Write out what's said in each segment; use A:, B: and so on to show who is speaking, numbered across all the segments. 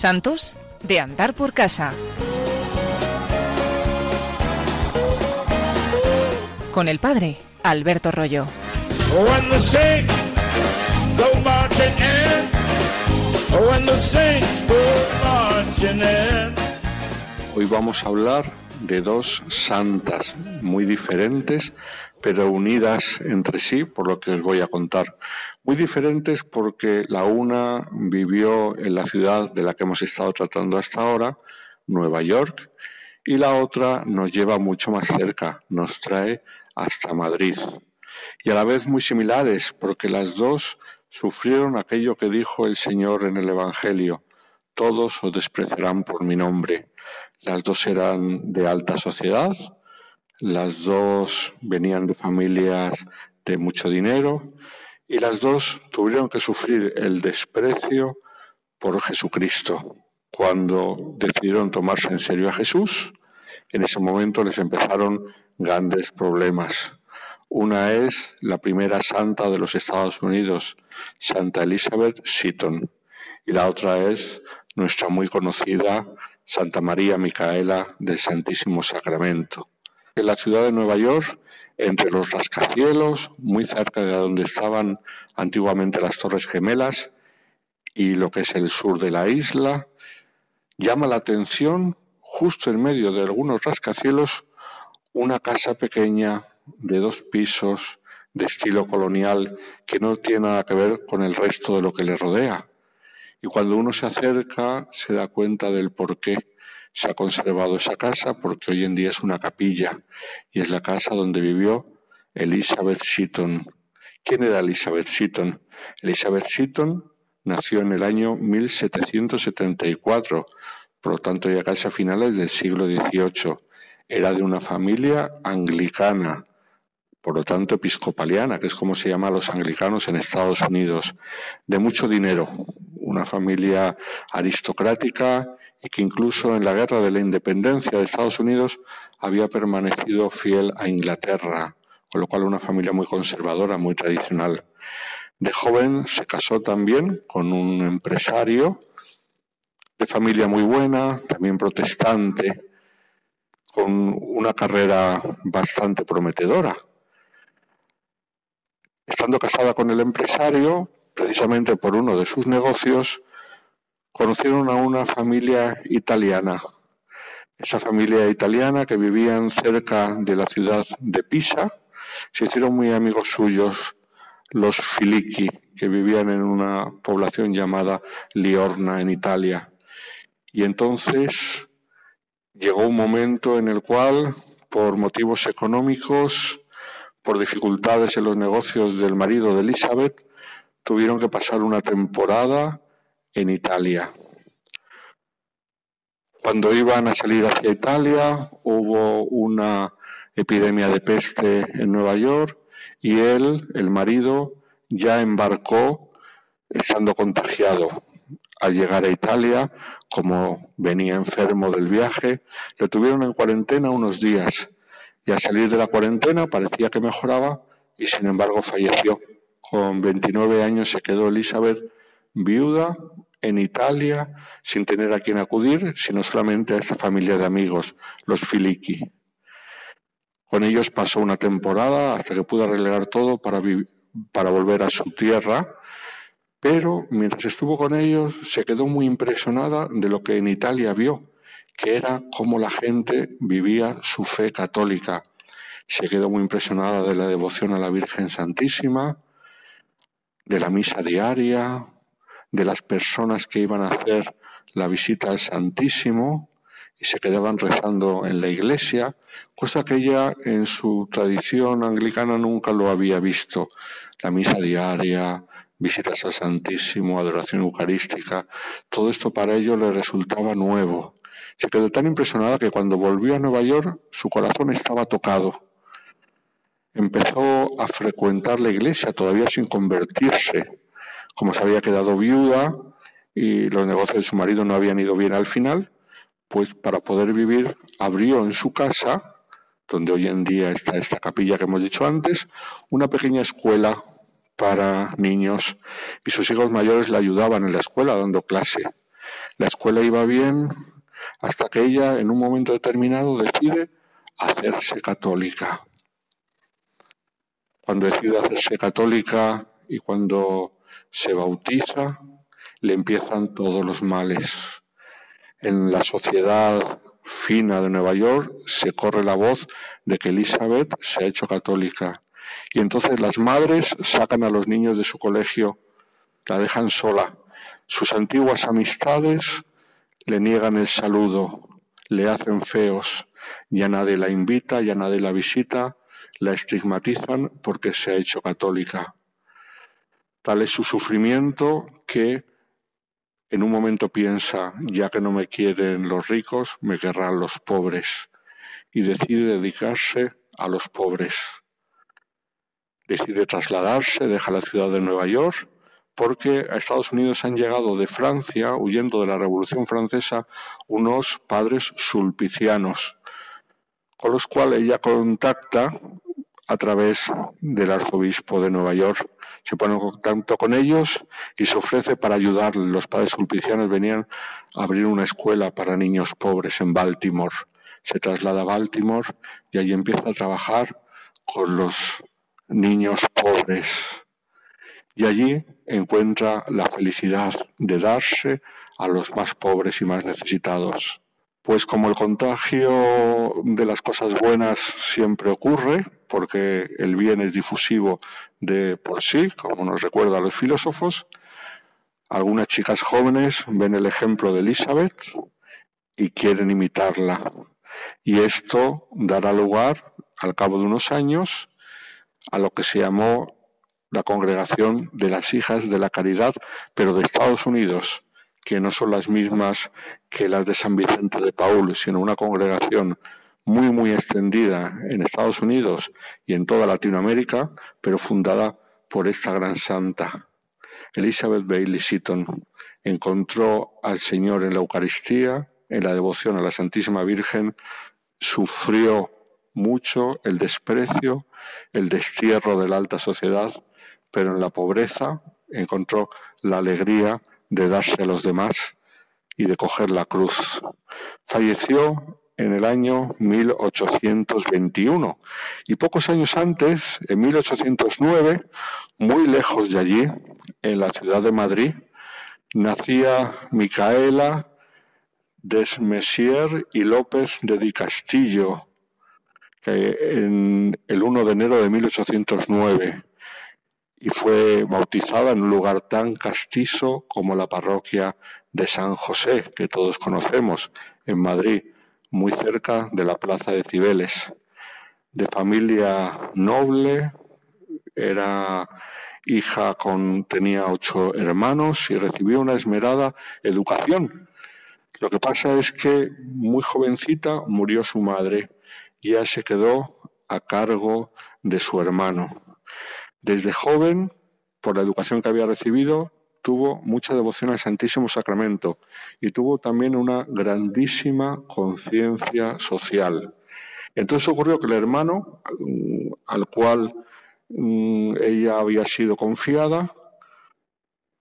A: Santos de andar por casa. Con el padre Alberto Rollo.
B: Hoy vamos a hablar de dos santas muy diferentes, pero unidas entre sí, por lo que os voy a contar. Muy diferentes porque la una vivió en la ciudad de la que hemos estado tratando hasta ahora, Nueva York, y la otra nos lleva mucho más cerca, nos trae hasta Madrid. Y a la vez muy similares, porque las dos sufrieron aquello que dijo el Señor en el Evangelio, todos os despreciarán por mi nombre. Las dos eran de alta sociedad, las dos venían de familias de mucho dinero y las dos tuvieron que sufrir el desprecio por Jesucristo. Cuando decidieron tomarse en serio a Jesús, en ese momento les empezaron grandes problemas. Una es la primera santa de los Estados Unidos, Santa Elizabeth Seton, y la otra es nuestra muy conocida Santa María Micaela del Santísimo Sacramento. En la ciudad de Nueva York, entre los rascacielos, muy cerca de donde estaban antiguamente las Torres Gemelas y lo que es el sur de la isla, llama la atención, justo en medio de algunos rascacielos, una casa pequeña de dos pisos de estilo colonial que no tiene nada que ver con el resto de lo que le rodea. Y cuando uno se acerca se da cuenta del por qué se ha conservado esa casa, porque hoy en día es una capilla y es la casa donde vivió Elizabeth Seton. ¿Quién era Elizabeth Seton? Elizabeth Seton nació en el año 1774, por lo tanto ya casi a finales del siglo XVIII. Era de una familia anglicana, por lo tanto episcopaliana, que es como se llama a los anglicanos en Estados Unidos, de mucho dinero, una familia aristocrática y que incluso en la guerra de la independencia de Estados Unidos había permanecido fiel a Inglaterra, con lo cual una familia muy conservadora, muy tradicional. De joven se casó también con un empresario de familia muy buena, también protestante, con una carrera bastante prometedora. Estando casada con el empresario, precisamente por uno de sus negocios, conocieron a una familia italiana. Esa familia italiana que vivían cerca de la ciudad de Pisa, se hicieron muy amigos suyos los Filiki, que vivían en una población llamada Liorna en Italia. Y entonces llegó un momento en el cual, por motivos económicos, por dificultades en los negocios del marido de Elizabeth, tuvieron que pasar una temporada en Italia. Cuando iban a salir hacia Italia hubo una epidemia de peste en Nueva York y él, el marido, ya embarcó estando contagiado. Al llegar a Italia, como venía enfermo del viaje, le tuvieron en cuarentena unos días y al salir de la cuarentena parecía que mejoraba y sin embargo falleció. Con 29 años se quedó Elizabeth viuda en Italia sin tener a quien acudir, sino solamente a esta familia de amigos, los Filiki. Con ellos pasó una temporada hasta que pudo arreglar todo para, para volver a su tierra, pero mientras estuvo con ellos se quedó muy impresionada de lo que en Italia vio, que era cómo la gente vivía su fe católica. Se quedó muy impresionada de la devoción a la Virgen Santísima, de la misa diaria, de las personas que iban a hacer la visita al Santísimo y se quedaban rezando en la iglesia, cosa que ella en su tradición anglicana nunca lo había visto. La misa diaria, visitas al Santísimo, adoración eucarística, todo esto para ello le resultaba nuevo. Se quedó tan impresionada que cuando volvió a Nueva York su corazón estaba tocado. Empezó a frecuentar la iglesia todavía sin convertirse como se había quedado viuda y los negocios de su marido no habían ido bien al final, pues para poder vivir abrió en su casa, donde hoy en día está esta capilla que hemos dicho antes, una pequeña escuela para niños y sus hijos mayores le ayudaban en la escuela dando clase. La escuela iba bien hasta que ella en un momento determinado decide hacerse católica. Cuando decide hacerse católica y cuando se bautiza, le empiezan todos los males. En la sociedad fina de Nueva York se corre la voz de que Elizabeth se ha hecho católica. Y entonces las madres sacan a los niños de su colegio, la dejan sola. Sus antiguas amistades le niegan el saludo, le hacen feos, ya nadie la invita, ya nadie la visita, la estigmatizan porque se ha hecho católica. Tal es su sufrimiento que en un momento piensa, ya que no me quieren los ricos, me querrán los pobres, y decide dedicarse a los pobres. Decide trasladarse, deja la ciudad de Nueva York, porque a Estados Unidos han llegado de Francia, huyendo de la Revolución Francesa, unos padres sulpicianos, con los cuales ella contacta a través del arzobispo de Nueva York. Se pone en contacto con ellos y se ofrece para ayudar. Los padres sulpicianos venían a abrir una escuela para niños pobres en Baltimore. Se traslada a Baltimore y allí empieza a trabajar con los niños pobres. Y allí encuentra la felicidad de darse a los más pobres y más necesitados. Pues como el contagio de las cosas buenas siempre ocurre, porque el bien es difusivo de por sí, como nos recuerda a los filósofos, algunas chicas jóvenes ven el ejemplo de Elizabeth y quieren imitarla. Y esto dará lugar, al cabo de unos años, a lo que se llamó la Congregación de las Hijas de la Caridad, pero de Estados Unidos, que no son las mismas que las de San Vicente de Paul, sino una congregación muy, muy extendida en Estados Unidos y en toda Latinoamérica, pero fundada por esta gran santa. Elizabeth Bailey Seaton encontró al Señor en la Eucaristía, en la devoción a la Santísima Virgen, sufrió mucho el desprecio, el destierro de la alta sociedad, pero en la pobreza encontró la alegría de darse a los demás y de coger la cruz. Falleció en el año 1821 y pocos años antes, en 1809, muy lejos de allí, en la ciudad de Madrid, nacía Micaela Desmesier y López de Di Castillo, que en el 1 de enero de 1809 y fue bautizada en un lugar tan castizo como la parroquia de San José, que todos conocemos, en Madrid, muy cerca de la plaza de Cibeles. De familia noble, era hija con tenía ocho hermanos y recibió una esmerada educación. Lo que pasa es que muy jovencita murió su madre y ella se quedó a cargo de su hermano. Desde joven, por la educación que había recibido, tuvo mucha devoción al Santísimo Sacramento y tuvo también una grandísima conciencia social. Entonces ocurrió que el hermano, mm, al cual mm, ella había sido confiada,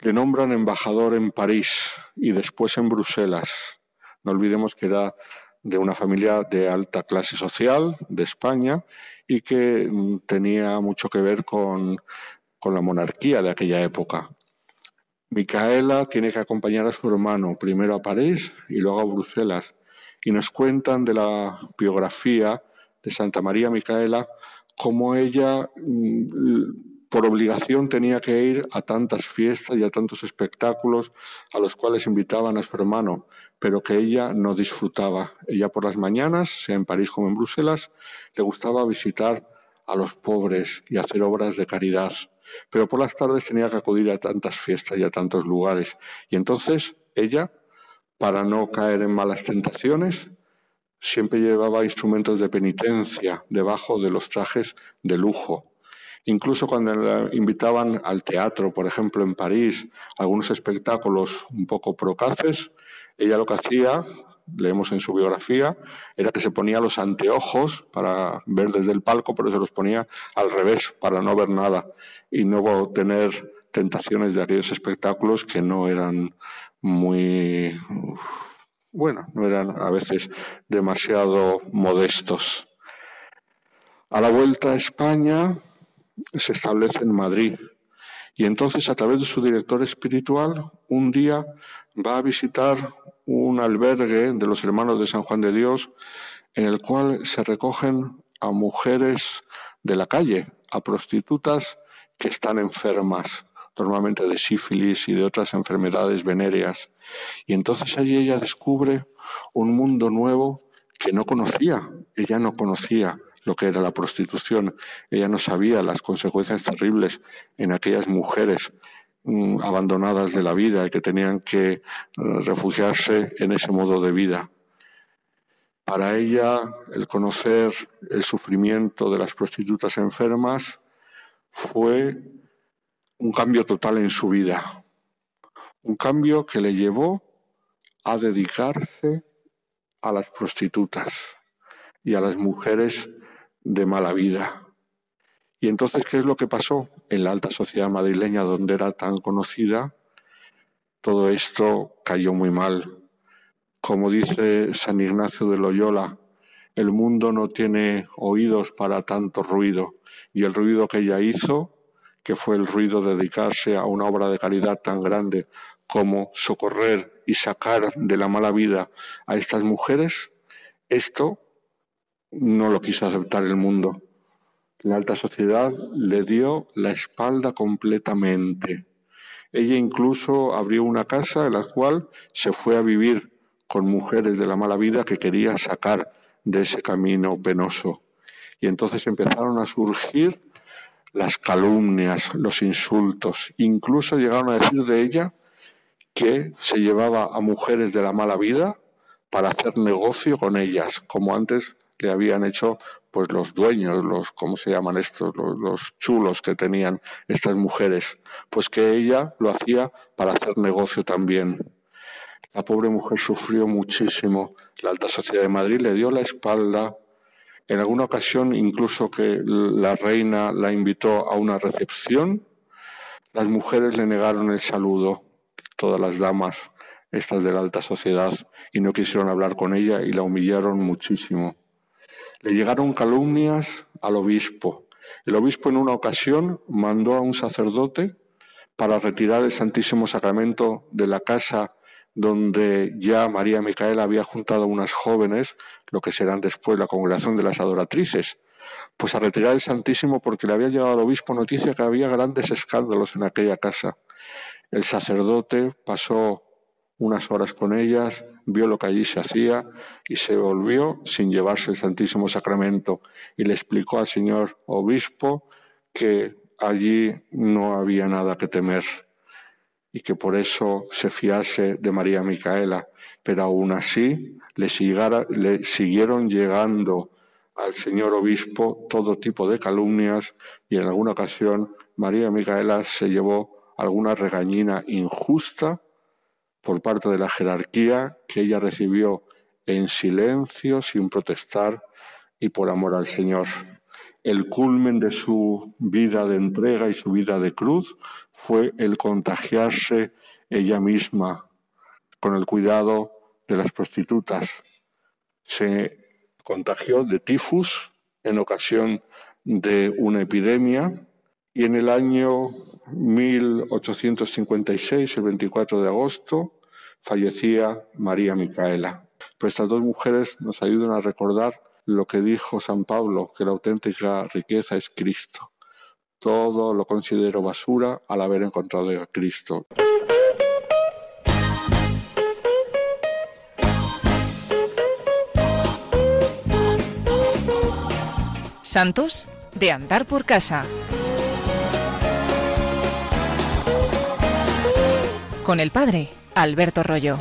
B: le nombran embajador en París y después en Bruselas. No olvidemos que era de una familia de alta clase social de España y que mm, tenía mucho que ver con, con la monarquía de aquella época. Micaela tiene que acompañar a su hermano primero a París y luego a Bruselas. Y nos cuentan de la biografía de Santa María Micaela cómo ella mm, por obligación tenía que ir a tantas fiestas y a tantos espectáculos a los cuales invitaban a su hermano, pero que ella no disfrutaba. Ella por las mañanas, sea en París como en Bruselas, le gustaba visitar a los pobres y hacer obras de caridad, pero por las tardes tenía que acudir a tantas fiestas y a tantos lugares. Y entonces ella, para no caer en malas tentaciones, siempre llevaba instrumentos de penitencia debajo de los trajes de lujo Incluso cuando la invitaban al teatro, por ejemplo, en París, algunos espectáculos un poco procaces, ella lo que hacía, leemos en su biografía, era que se ponía los anteojos para ver desde el palco, pero se los ponía al revés, para no ver nada y no tener tentaciones de aquellos espectáculos que no eran muy, bueno, no eran a veces demasiado modestos. A la vuelta a España se establece en Madrid y entonces a través de su director espiritual un día va a visitar un albergue de los hermanos de San Juan de Dios en el cual se recogen a mujeres de la calle, a prostitutas que están enfermas, normalmente de sífilis y de otras enfermedades venéreas. Y entonces allí ella descubre un mundo nuevo que no conocía, ella no conocía lo que era la prostitución, ella no sabía las consecuencias terribles en aquellas mujeres mm, abandonadas de la vida y que tenían que eh, refugiarse en ese modo de vida. Para ella, el conocer el sufrimiento de las prostitutas enfermas fue un cambio total en su vida, un cambio que le llevó a dedicarse a las prostitutas y a las mujeres de mala vida. Y entonces, ¿qué es lo que pasó en la alta sociedad madrileña donde era tan conocida? Todo esto cayó muy mal. Como dice San Ignacio de Loyola, el mundo no tiene oídos para tanto ruido y el ruido que ella hizo, que fue el ruido de dedicarse a una obra de caridad tan grande como socorrer y sacar de la mala vida a estas mujeres, esto no lo quiso aceptar el mundo. La alta sociedad le dio la espalda completamente. Ella incluso abrió una casa en la cual se fue a vivir con mujeres de la mala vida que quería sacar de ese camino penoso. Y entonces empezaron a surgir las calumnias, los insultos. Incluso llegaron a decir de ella que se llevaba a mujeres de la mala vida para hacer negocio con ellas, como antes le habían hecho pues los dueños, los, ¿cómo se llaman estos? Los, los, chulos que tenían estas mujeres, pues que ella lo hacía para hacer negocio también. La pobre mujer sufrió muchísimo. La alta sociedad de Madrid le dio la espalda. En alguna ocasión, incluso que la reina la invitó a una recepción, las mujeres le negaron el saludo, todas las damas, estas de la alta sociedad, y no quisieron hablar con ella y la humillaron muchísimo. Le llegaron calumnias al obispo. El obispo en una ocasión mandó a un sacerdote para retirar el Santísimo Sacramento de la casa donde ya María Micaela había juntado unas jóvenes, lo que serán después la congregación de las adoratrices, pues a retirar el Santísimo porque le había llegado al obispo noticia que había grandes escándalos en aquella casa. El sacerdote pasó unas horas con ellas, vio lo que allí se hacía y se volvió sin llevarse el Santísimo Sacramento y le explicó al señor obispo que allí no había nada que temer y que por eso se fiase de María Micaela, pero aún así le, le siguieron llegando al señor obispo todo tipo de calumnias y en alguna ocasión María Micaela se llevó alguna regañina injusta por parte de la jerarquía que ella recibió en silencio, sin protestar y por amor al Señor. El culmen de su vida de entrega y su vida de cruz fue el contagiarse ella misma con el cuidado de las prostitutas. Se contagió de tifus en ocasión de una epidemia y en el año 1856, el 24 de agosto, fallecía María Micaela. Pero estas dos mujeres nos ayudan a recordar lo que dijo San Pablo, que la auténtica riqueza es Cristo. Todo lo considero basura al haber encontrado a Cristo.
A: Santos de andar por casa. Con el padre Alberto Rollo.